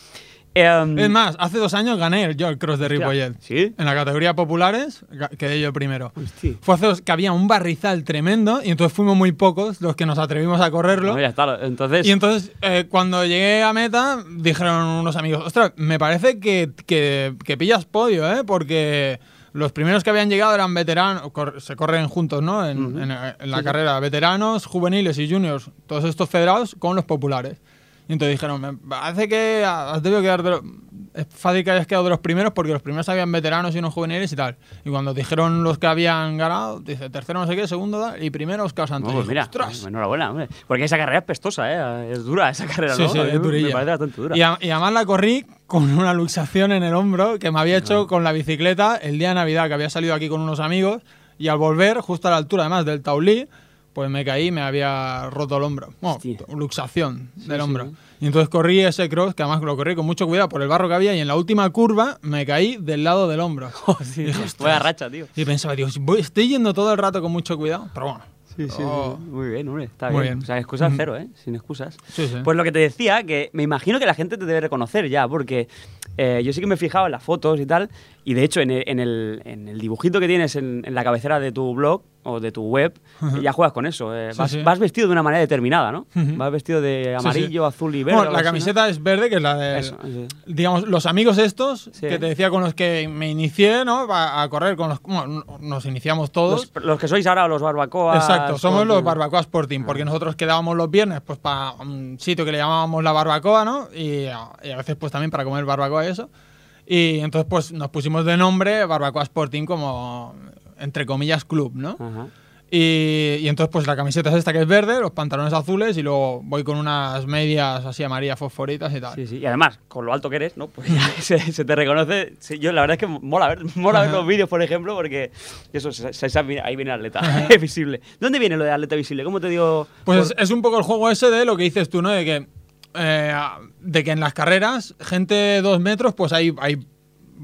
Em, Es más, hace dos años gané yo el Cross de Ripollet. ¿sí? En la categoría populares quedé yo primero. Hostia. Fue hace dos que había un barrizal tremendo y entonces fuimos muy pocos los que nos atrevimos a correrlo. no, ya está. Entonces, Y entonces, eh, cuando llegué a meta, dijeron unos amigos, ostras, me parece que, que- que pillas podio, ¿eh? Porque los primeros que habían llegado eran veteranos, cor- se corren juntos, ¿no? En, en- en la carrera, veteranos, juveniles y juniors, todos estos federados con los populares. Y entonces dijeron, me parece que has debido quedar de lo- Es fácil que hayas quedado de los primeros porque los primeros habían veteranos y unos juveniles y tal. Y cuando dijeron los que habían ganado, dice tercero no sé qué, segundo tal, y primero Oscar no, Santos. pues Y mira, "Ostras". enhorabuena, hombre. Porque esa carrera es pestosa, ¿eh? Es dura esa carrera, Sí, ¿no? sí, es durilla. Me parece bastante dura. Y, a- y además la corrí con una luxación en el hombro que me había hecho con la bicicleta el día de Navidad, que había salido aquí con unos amigos y al volver, justo a la altura además del Taulí, pues me caí y me había roto el hombro. Bueno, luxación del sí. hombro. Y entonces corrí ese cross, que además lo corrí con mucho cuidado por el barro que había y en la última curva me caí del lado del hombro. Sí, Dije, Vaya "Ostras". racha, tío. Y pensaba, digo, voy- estoy yendo todo el rato con mucho cuidado, pero bueno. Sí, sí, Oh. sí. Muy bien, hombre. Está bien. bien. O sea, excusas cero, ¿eh? Sin excusas. Sí, sí. Pues lo que te decía, que me imagino que la gente te debe reconocer ya, porque eh, yo sí que me he fijado en las fotos y tal, y de hecho en el, en el, en el dibujito que tienes en, en la cabecera de tu blog o de tu web, ya juegas con eso. eh, Sí, vas, sí. vas vestido de una manera determinada, ¿no? Ujú. Vas vestido de Sí, sí. amarillo, azul y verde. Bueno, la así, ¿no? camiseta es verde, que es la de. Eso, digamos, los amigos estos, que te decía con los que me inicié, ¿no? A, a correr con los. Bueno, nos iniciamos todos. Los, los que sois ahora los barbacoas. Exacto, somos los Barbacoa Sporting, porque nosotros quedábamos los viernes pues para un sitio que le llamábamos la barbacoa, ¿no? Y, a- y a veces pues también para comer barbacoa y eso. Y entonces pues nos pusimos de nombre Barbacoa Sporting como, entre comillas, club, ¿no? Y, y entonces pues la camiseta es esta que es verde, los pantalones azules y luego voy con unas medias así amarillas fosforitas y tal. Sí, sí. Y además, con lo alto que eres, ¿no? Pues ya se, se te reconoce. Sí, yo la verdad es que mola ver, mola ver los vídeos, por ejemplo, porque eso, se- se- ahí viene el atleta visible. ¿Dónde viene lo de atleta visible? ¿Cómo te dio...? Pues por- es, es un poco el juego ese de lo que dices tú, ¿no? De que, eh, de que en las carreras, gente de dos metros, pues hay, hay.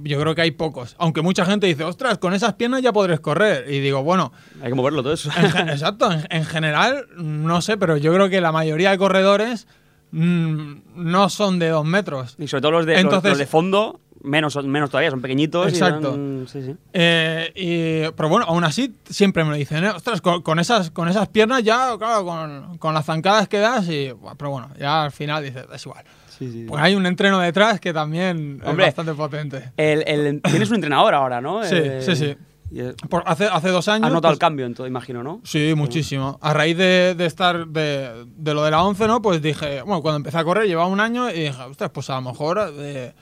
Yo creo que hay pocos. Aunque mucha gente dice, ostras, con esas piernas ya podrás correr. Y digo, bueno, Hay que moverlo todo eso. en exacto, en, en general, no sé, pero yo creo que la mayoría de corredores mm, no son de dos metros. y sobre todo los de, los de fondo, menos, menos todavía, son pequeñitos. y Exacto. dan- sí, sí. Eh, y- pero bueno, aún así siempre me lo dicen, ¿eh? ostras, con, con esas, con esas piernas ya, claro, con, con las zancadas que das, y, pero bueno, ya al final dices, es igual. Sí, sí. Pues hay un entreno detrás que también Hombre. es bastante potente. El- el- tienes un entrenador ahora, ¿no? Sí, sí, sí. y Por- hace, hace dos años. Has notado pues, el cambio, entonces, imagino, ¿no? Sí, muchísimo. A raíz de, de estar de, de lo de la 11, ¿no? Pues dije, bueno, cuando empecé a correr llevaba un año y dije, ostras, pues a lo mejor eh,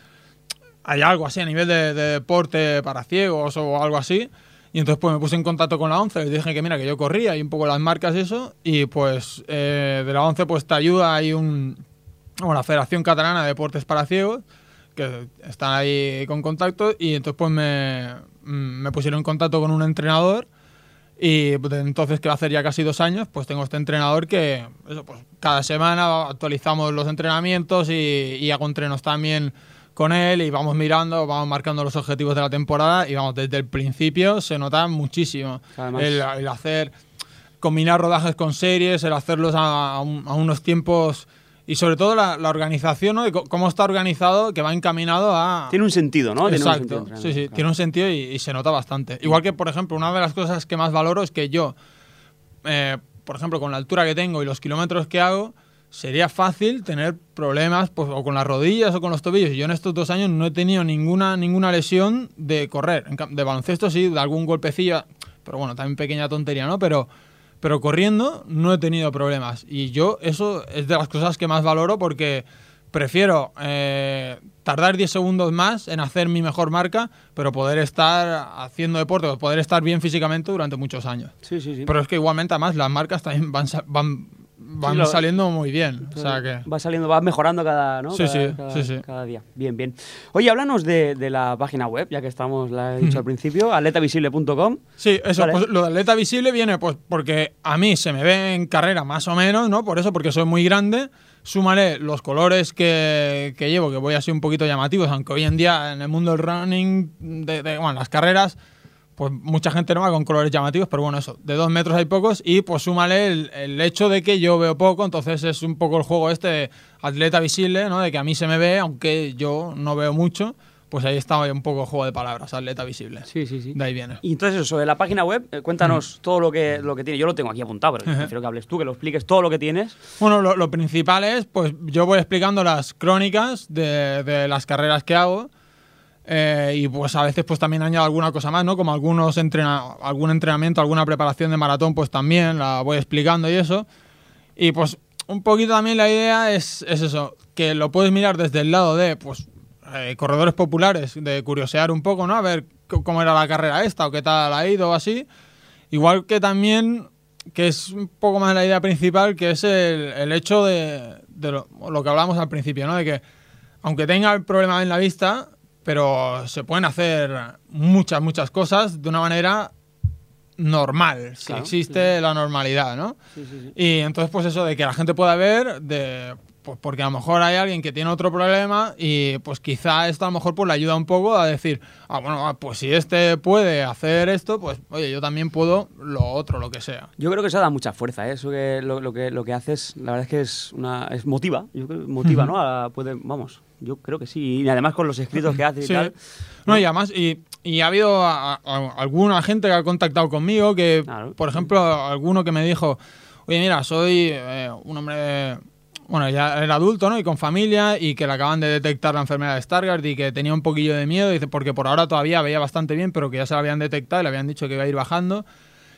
hay algo así a nivel de, de deporte para ciegos o algo así. Y entonces pues me puse en contacto con la 11, les dije que mira, que yo corría y un poco las marcas y eso. Y pues eh, de la 11 pues te ayuda, hay un, bueno, la Federación Catalana de Deportes para Ciegos, que están ahí con contacto. Y entonces pues me, me pusieron en contacto con un entrenador. Y pues, entonces, que va a hacer ya casi dos años, pues tengo este entrenador que, eso, pues cada semana actualizamos los entrenamientos y, y hago entrenos también con él y vamos mirando, vamos marcando los objetivos de la temporada y vamos, desde el principio se nota muchísimo. Además- El, el hacer, combinar rodajes con series, el hacerlos a, a un- a unos tiempos y sobre todo la, la organización, ¿no? De cómo está organizado, que va encaminado a... Tiene un sentido, ¿no? Tiene un Exacto, sentido, sí, sí, claro. tiene un sentido y, y se nota bastante. Igual que, por ejemplo, una de las cosas que más valoro es que yo, eh, por ejemplo, con la altura que tengo y los kilómetros que hago, sería fácil tener problemas pues, o con las rodillas o con los tobillos. Y yo en estos dos años no he tenido ninguna, ninguna lesión de correr. De baloncesto sí, de algún golpecillo, pero bueno, también pequeña tontería, ¿no? Pero, pero corriendo no he tenido problemas. Y yo eso es de las cosas que más valoro porque prefiero eh, tardar 10 segundos más en hacer mi mejor marca, pero poder estar haciendo deporte poder estar bien físicamente durante muchos años. Sí, sí, sí. Pero es que igualmente, además, las marcas también van, van, van Sí, lo- saliendo muy bien. O sea que. Va saliendo, va mejorando cada, ¿no? Sí, cada, sí, cada- cada día. Bien, bien. Oye, háblanos de, de la página web, ya que estamos, la he dicho al principio, atletavisible.com. Sí, eso, Vale. pues lo de atleta visible viene pues porque a mí se me ve en carrera más o menos, ¿no? Por eso, porque soy muy grande. Súmale los colores que, que llevo, que voy así un poquito llamativos, aunque hoy en día en el mundo del running, de, de- bueno, las carreras, pues mucha gente no va con colores llamativos, pero bueno, eso, de dos metros hay pocos y pues súmale el, el hecho de que yo veo poco, entonces es un poco el juego este de atleta visible, ¿no? De que a mí se me ve, aunque yo no veo mucho, pues ahí está un poco el juego de palabras, atleta visible. Sí, sí, sí. De ahí viene. Y entonces, eso, sobre la página web, eh, cuéntanos todo lo que, lo que tiene. Yo lo tengo aquí apuntado, pero prefiero que hables tú, que lo expliques todo lo que tienes. Bueno, lo, lo principal es, pues yo voy explicando las crónicas de, de las carreras que hago. Eh, y pues a veces pues también añado alguna cosa más, ¿no? Como algunos entrena algún entrenamiento, alguna preparación de maratón, pues también la voy explicando y eso. Y pues un poquito también la idea es, es eso, que lo puedes mirar desde el lado de, pues, eh, corredores populares, de curiosear un poco, ¿no? A ver cómo era la carrera esta o qué tal ha ido o así. Igual que también, que es un poco más la idea principal, que es el, el hecho de, de lo, lo que hablamos al principio, ¿no? De que aunque tenga el problema en la vista, pero se pueden hacer muchas, muchas cosas de una manera normal, si Claro, existe la normalidad, ¿no? Y entonces, pues eso de que la gente pueda ver, de, pues porque a lo mejor hay alguien que tiene otro problema y pues quizá esto a lo mejor pues le ayuda un poco a decir, ah, bueno, ah, pues si este puede hacer esto, pues oye, yo también puedo lo otro, lo que sea. Yo creo que eso da mucha fuerza, ¿eh? Eso que lo, lo que lo que haces, la verdad es que es una es motiva, yo creo, motiva, ¿no? A- puede, vamos, yo creo que sí. Y además con los escritos que haces Sí. y tal. No, y además, y, y ha habido a- a- alguna gente que ha contactado conmigo que, Claro. por ejemplo, alguno que me dijo, oye, mira, soy eh, un hombre, bueno, ya era adulto, ¿no? Y con familia, y que le acaban de detectar la enfermedad de Stargardt y que tenía un poquillo de miedo, dice, porque por ahora todavía veía bastante bien, pero que ya se la habían detectado y le habían dicho que iba a ir bajando.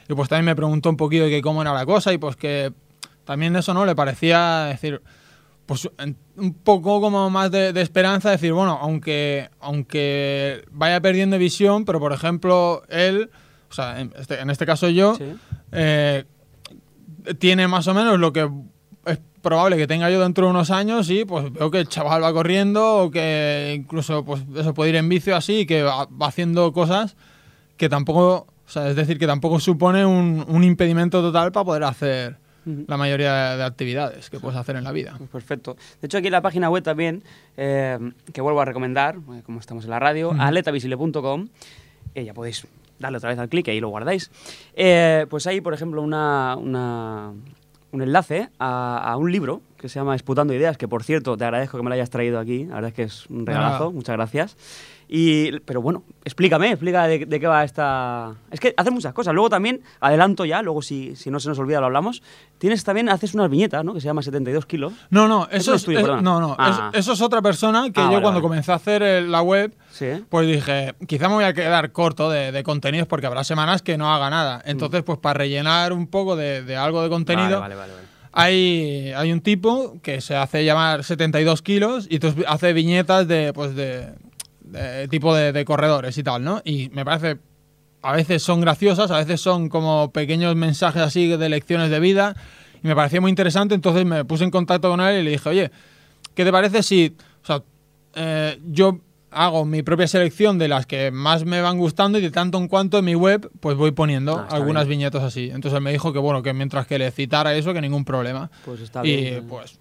Y pues también me preguntó un poquillo de que cómo era la cosa y pues que también eso, ¿no? Le parecía decir, pues un poco como más de, de esperanza, decir, bueno, aunque, aunque vaya perdiendo visión, pero por ejemplo, él, o sea, en este, en este caso yo, Sí. eh, tiene más o menos lo que es probable que tenga yo dentro de unos años y pues veo que el chaval va corriendo o que incluso pues eso puede ir en vicio así que va, va haciendo cosas que tampoco, o sea, es decir, que tampoco supone un, un impedimento total para poder hacer La mayoría de, de actividades que puedes hacer en la vida. Pues perfecto. De hecho, aquí en la página web también, eh, que vuelvo a recomendar, eh, como estamos en la radio, atletavisible.com, eh, ya podéis darle otra vez al clic y ahí lo guardáis. Eh, pues hay, por ejemplo, una, una- un enlace a, a un libro que se llama Disputando Ideas, que por cierto, te agradezco que me lo hayas traído aquí, la verdad es que es un regalazo, muchas gracias. Y, pero bueno, explícame, explica de, de qué va esta... Es que hace muchas cosas. Luego también, adelanto ya, luego si, si no se nos olvida lo hablamos, tienes también, haces unas viñetas, ¿no? Que se llama 72 kilos. No, no, Es eso es, perdona. no, no, Ah. es- eso es otra persona que Ah, yo vale, cuando vale. comencé a hacer eh, la web, Sí. pues dije, quizá me voy a quedar corto de, de contenidos porque habrá semanas que no haga nada. Entonces, pues para rellenar un poco de, de algo de contenido, Vale, vale, vale. vale. hay, hay un tipo que se hace llamar 72 kilos y entonces hace viñetas de, pues de, tipo de, de corredores y tal, ¿no? Y me parece, a veces son graciosas, a veces son como pequeños mensajes así de lecciones de vida y me parecía muy interesante, entonces me puse en contacto con él y le dije, oye, ¿qué te parece si, o sea, eh, yo hago mi propia selección de las que más me van gustando y de tanto en cuanto en mi web pues voy poniendo Ah, algunas bien. viñetas así. Entonces él me dijo que bueno, que mientras que le citara eso, que ningún problema. Pues está y bien. pues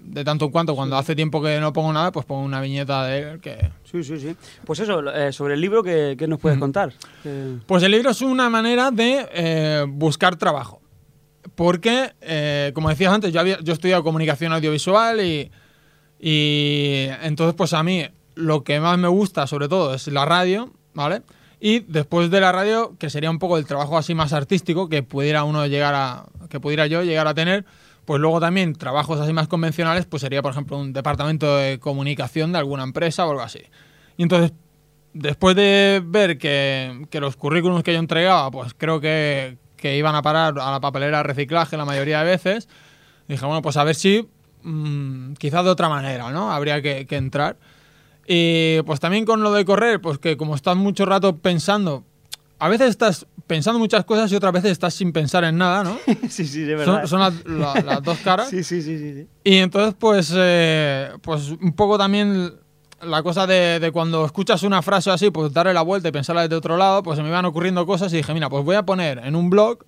de tanto en cuanto, cuando hace tiempo que no pongo nada, pues pongo una viñeta de él que... Sí, sí, sí. Pues eso, eh, sobre el libro, ¿qué, qué nos puedes contar? Eh, Pues el libro es una manera de eh, buscar trabajo. Porque, como decías antes, yo, había, yo he estudiado comunicación audiovisual y, y entonces pues a mí lo que más me gusta sobre todo es la radio, ¿vale? Y después de la radio, que sería un poco el trabajo así más artístico que pudiera uno llegar a, que pudiera yo llegar a tener, pues luego también trabajos así más convencionales, pues sería por ejemplo un departamento de comunicación de alguna empresa o algo así. Y entonces después de ver que, los currículums que yo entregaba, pues creo que, que iban a parar a la papelera de reciclaje la mayoría de veces, dije, bueno, pues a ver si mm, quizás de otra manera, ¿no? Habría que, que entrar. Y pues también con lo de correr, pues que como estás mucho rato pensando, a veces estás pensando muchas cosas y otras veces estás sin pensar en nada, ¿no? sí, sí, de verdad. son son las, la- las dos caras. Sí, sí, sí, sí. sí. Y entonces, pues, eh, pues un poco también la cosa de, de cuando escuchas una frase así, pues darle la vuelta y pensarla desde otro lado, pues se me iban ocurriendo cosas y dije, mira, pues voy a poner en un blog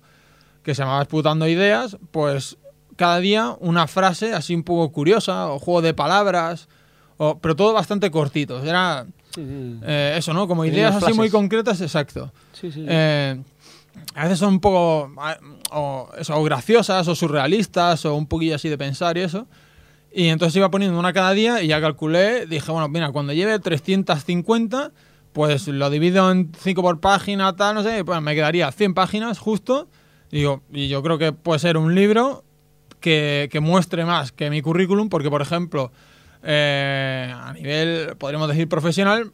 que se llamaba Disputando Ideas, pues cada día una frase así un poco curiosa, o juego de palabras, o, pero todo bastante cortito. Era Sí, sí. eh, eso, ¿no? Como ideas así muy concretas, exacto. Sí, sí. Eh, a veces son un poco o, eso, o graciosas o surrealistas o un poquillo así de pensar y eso. Y entonces iba poniendo una cada día y ya calculé, dije, bueno, mira, cuando lleve 350, pues lo divido en 5 por página, tal, no sé, pues me quedaría 100 páginas justo. Y, digo, y yo creo que puede ser un libro que, que muestre más que mi currículum, porque, por ejemplo, eh, a nivel, podríamos decir, profesional,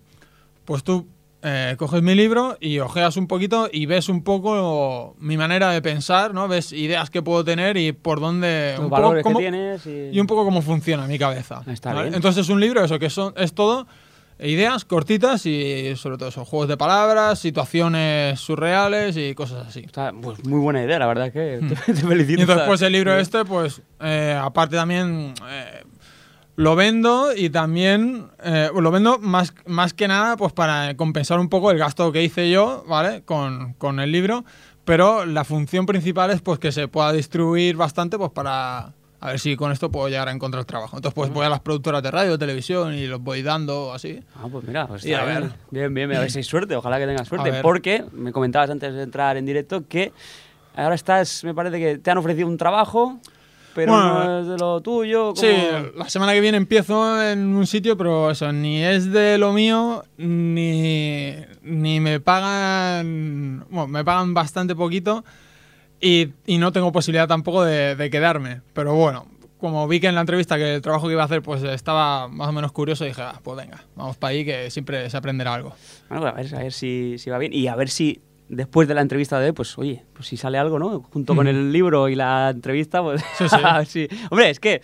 pues tú eh, coges mi libro y ojeas un poquito y ves un poco mi manera de pensar, ¿no? Ves ideas que puedo tener y por dónde... Los un poco valores cómo- que tienes y... y un poco cómo funciona mi cabeza. Está ¿vale? bien. Entonces es un libro, eso, que son, es todo ideas cortitas y sobre todo eso, juegos de palabras, situaciones surreales y cosas así. Está, pues muy buena idea, la verdad es que te, te felicito. Y entonces pues el libro este, pues eh, aparte también eh, lo vendo y también eh, lo vendo más, más que nada pues para compensar un poco el gasto que hice yo, ¿vale? Con, con el libro, pero la función principal es pues que se pueda distribuir bastante pues para a ver si con esto puedo llegar a encontrar trabajo. Entonces pues voy a las productoras de radio, televisión y los voy dando así. Ah, pues mira, pues Y a ver. bien. Bien, bien, a ver si hay suerte, ojalá que tengas suerte. Porque me comentabas antes de entrar en directo que ahora estás, me parece que te han ofrecido un trabajo, pero Bueno, no es de lo tuyo. Sí, como- la semana que viene empiezo en un sitio, pero eso, ni es de lo mío, ni, ni me pagan, bueno, me pagan bastante poquito y, y no tengo posibilidad tampoco de, de quedarme. Pero bueno, como vi que en la entrevista que el trabajo que iba a hacer pues estaba más o menos curioso, dije, ah, pues venga, vamos para ahí que siempre se aprenderá algo. Bueno, pues a ver, a ver si, si va bien y a ver si después de la entrevista de pues oye, pues si sale algo, ¿no? Junto con el libro y la entrevista, pues Sí, sí. Hombre, es que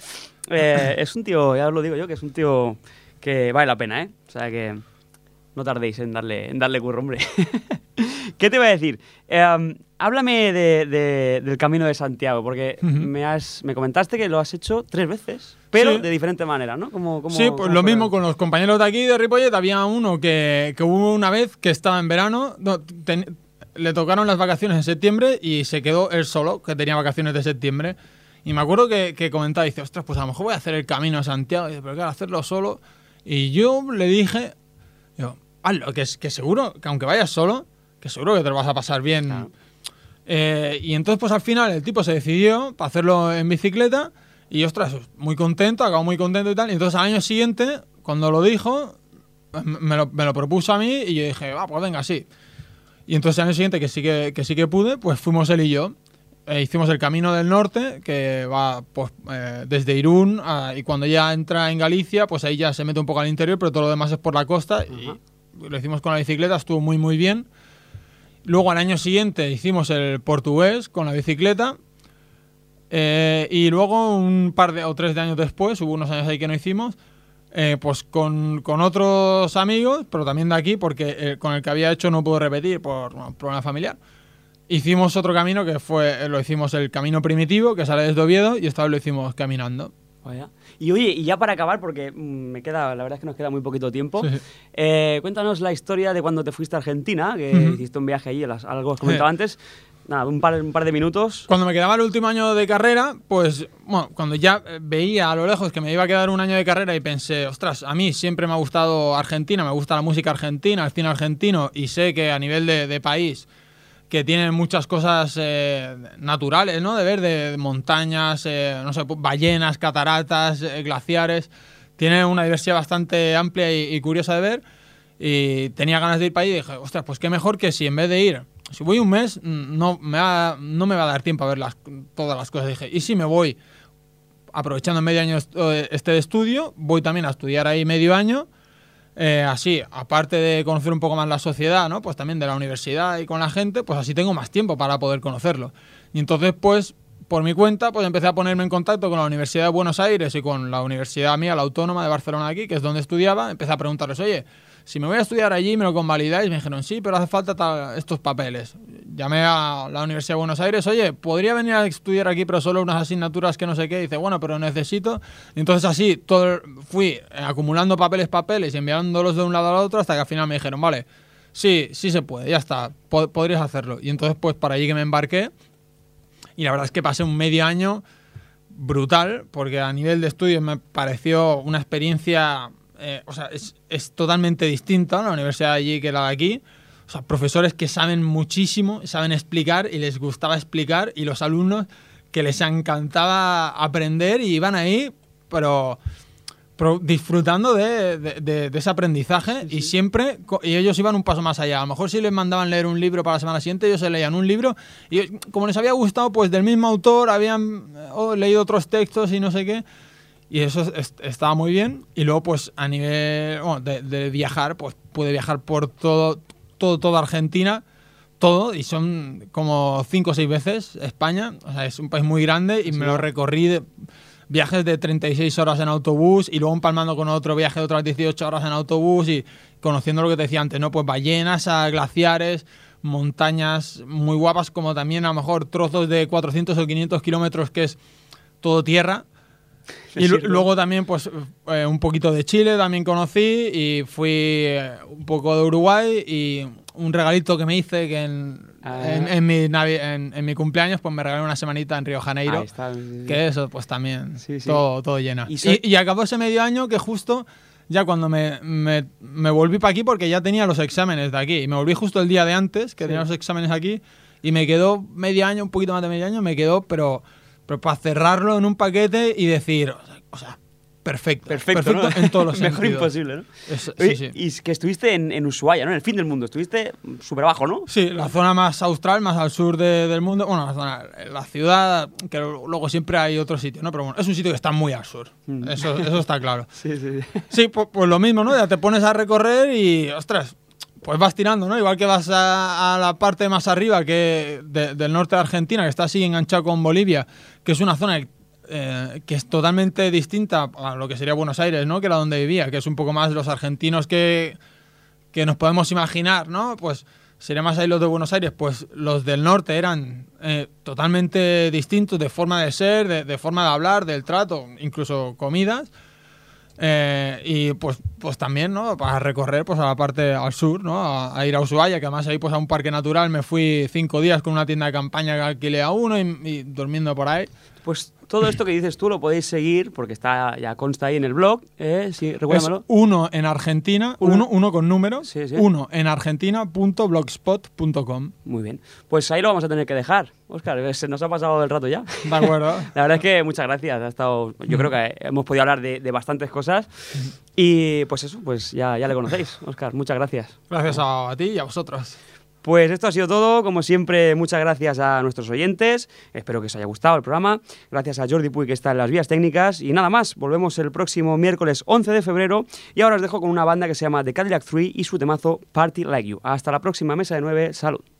eh, es un tío, ya os lo digo yo, que es un tío que vale la pena, ¿eh? O sea que no tardéis en darle, en darle curro, hombre. ¿Qué te iba a decir? Eh, háblame de- de- del Camino de Santiago, porque Ujú. me, has, me comentaste que lo has hecho tres veces, pero Sí. de diferente manera, ¿no? Como, como- Sí, pues como lo mismo con los compañeros de aquí de Ripollet. Había uno que, que hubo una vez que estaba en verano, no, ten- le tocaron las vacaciones en septiembre y se quedó él solo, que tenía vacaciones de septiembre. Y me acuerdo que, que comentaba, dice, ostras, pues a lo mejor voy a hacer el camino a Santiago, y dice, pero claro, hacerlo solo. Y yo le dije, digo, hazlo, que, que seguro, que aunque vayas solo, que seguro que te lo vas a pasar bien. Claro. Eh, y entonces, pues al final el tipo se decidió para hacerlo en bicicleta y, ostras, muy contento, acabó muy contento y tal. Y entonces al año siguiente, cuando lo dijo, me lo, me lo propuso a mí y yo dije, va, pues venga, sí. Y entonces al año siguiente, que sí que, que sí que pude, pues fuimos él y yo. E hicimos el Camino del Norte, que va pues, eh, desde Irún a- y cuando ya entra en Galicia, pues ahí ya se mete un poco al interior, pero todo lo demás es por la costa. Y lo hicimos con la bicicleta, estuvo muy, muy bien. Luego al año siguiente hicimos el portugués con la bicicleta. Eh, y luego un par de o tres de años después, hubo unos años ahí que no hicimos, eh, pues con, con otros amigos, pero también de aquí, porque eh, con el que había hecho no puedo repetir por bueno, problema familiar. Hicimos otro camino que fue, eh, lo hicimos el camino primitivo, que sale desde Oviedo, y esta vez lo hicimos caminando. Vaya. Y oye, y ya para acabar, porque mm, me queda, la verdad es que nos queda muy poquito tiempo, Sí, sí. eh, cuéntanos la historia de cuando te fuiste a Argentina, que Ujú. hiciste un viaje allí, algo os comentaba Sí. antes. Nada, un par, un par de minutos. Cuando me quedaba el último año de carrera, pues, bueno, cuando ya veía a lo lejos que me iba a quedar un año de carrera y pensé, ostras, a mí siempre me ha gustado Argentina, me gusta la música argentina, el cine argentino, y sé que a nivel de, de país, que tienen muchas cosas eh, naturales, ¿no? De ver, de, montañas, eh, no sé, ballenas, cataratas, eh, glaciares, tiene una diversidad bastante amplia y, y curiosa de ver. Y tenía ganas de ir para allí y dije, ostras, pues qué mejor que si en vez de ir, si voy un mes, no me va, no me va a dar tiempo a ver las, todas las cosas. Dije, y si me voy aprovechando medio año eh, este estudio, voy también a estudiar ahí medio año. eh, así, aparte de conocer un poco más la sociedad, ¿no? Pues también de la universidad y con la gente, pues así tengo más tiempo para poder conocerlo. Y entonces, pues, por mi cuenta, pues empecé a ponerme en contacto con la Universidad de Buenos Aires y con la Universidad mía, la Autónoma de Barcelona aquí, que es donde estudiaba. Empecé a preguntarles, oye, si me voy a estudiar allí, me lo convalidáis. Me dijeron, sí, pero hace falta estos papeles. Llamé a la Universidad de Buenos Aires, oye, podría venir a estudiar aquí, pero solo unas asignaturas que no sé qué. dice, bueno, pero necesito. Y entonces así todo, fui acumulando papeles, papeles y enviándolos de un lado al otro hasta que al final me dijeron, vale, sí, sí se puede, ya está, po- podrías hacerlo. Y entonces, pues para allí que me embarqué. Y la verdad es que pasé un medio año brutal, porque a nivel de estudios me pareció una experiencia eh, o sea, es, es totalmente distinta la universidad de allí que la de aquí. O sea, profesores que saben muchísimo, saben explicar y les gustaba explicar y los alumnos que les encantaba aprender y iban ahí, pero, pero disfrutando de, de- de- de ese aprendizaje y siempre, y ellos iban un paso más allá. A lo mejor si les mandaban leer un libro para la semana siguiente, ellos se leían un libro y como les había gustado, pues del mismo autor habían oh, leído otros textos y no sé qué. Y eso es- estaba muy bien. Y luego, pues, a nivel bueno, de, de viajar, pues pude viajar por todo, todo, toda Argentina, todo, y son como cinco o seis veces España. O sea, es un país muy grande y me lo recorrí de viajes de 36 horas en autobús y luego empalmando con otro viaje de otras 18 horas en autobús y conociendo lo que te decía antes, ¿no? Pues ballenas a glaciares, montañas muy guapas, como también a lo mejor trozos de 400 o 500 kilómetros que es todo tierra. Y luego también, pues, eh, un poquito de Chile también conocí y fui eh, un poco de Uruguay y un regalito que me hice que en, Ah. en, en mi, navi- en, en mi cumpleaños, pues me regalé una semanita en Río Janeiro. Ahí está. Que eso, pues también, Sí, sí. Todo, todo llena. Y Y, acabó ese medio año que justo ya cuando me, me, me volví para aquí, porque ya tenía los exámenes de aquí, y me volví justo el día de antes, que tenía los exámenes aquí, y me quedó medio año, un poquito más de medio año, me quedó, pero, pero para cerrarlo en un paquete y decir, o sea, perfecto. Perfecto, ¿no? en todos los Mejor sentidos. imposible, ¿no? Sí, sí. Y es que estuviste en, en Ushuaia, ¿no? En el fin del mundo. Estuviste súper abajo, ¿no? Sí, la zona más austral, más al sur de- del mundo. Bueno, la, zona, la ciudad, que luego siempre hay otro sitio, ¿no? Pero bueno, es un sitio que está muy al sur. Eso, eso está claro. Sí, sí, sí. Sí, pues, pues lo mismo, ¿no? Ya te pones a recorrer y, ostras, pues vas tirando, ¿no? Igual que vas a, a la parte más arriba que de- del norte de Argentina, que está así enganchado con Bolivia, que es una zona eh, que es totalmente distinta a lo que sería Buenos Aires, ¿no? Que era donde vivía, que es un poco más los argentinos que, que nos podemos imaginar, ¿no? Pues sería más ahí los de Buenos Aires, pues los del norte eran eh, totalmente distintos de forma de ser, de, de forma de hablar, del trato, incluso comidas. Eh, y pues, pues también, ¿no? Para recorrer pues a la parte al sur, ¿no? A, ir a Ushuaia, que además ahí pues a un parque natural me fui cinco días con una tienda de campaña que alquilé a uno y durmiendo por ahí. Pues todo esto que dices tú lo podéis seguir porque está ya consta ahí en el blog. ¿eh? Sí, Es uno en Argentina, Uno. uno, uno con número, Sí, sí. uno en argentina.blogspot.com. Muy bien. Pues ahí lo vamos a tener que dejar. Oscar, se nos ha pasado el rato ya. De acuerdo. La verdad es que muchas gracias. Ha estado, yo creo que hemos podido hablar de, de bastantes cosas. Y pues eso, pues ya, ya le conocéis. Oscar, muchas gracias. Gracias a ti y a vosotros. Pues esto ha sido todo. Como siempre, muchas gracias a nuestros oyentes. Espero que os haya gustado el programa. Gracias a Jordi Puy, que está en las vías técnicas. Y nada más, volvemos el próximo miércoles 11 de febrero. Y ahora os dejo con una banda que se llama The Cadillac 3 y su temazo Party Like You. Hasta la próxima mesa de 9. Salud.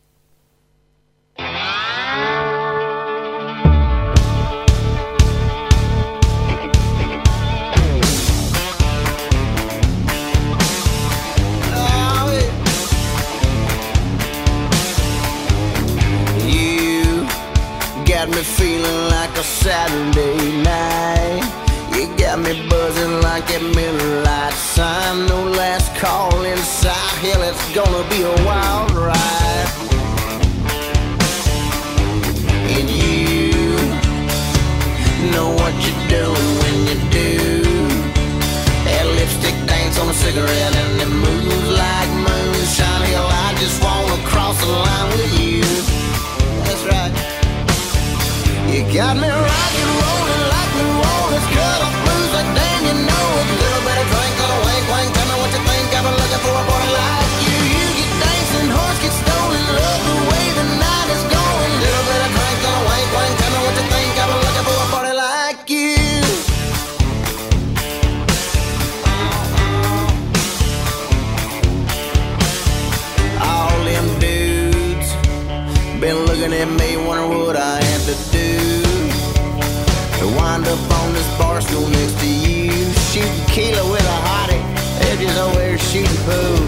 a Saturday night. You got me buzzing like a midnight sign. No last call inside. Hell, it's gonna be a wild ride. And you know what you're doing when you do. That lipstick dance on a cigarette and it moves. Got me rocking. people.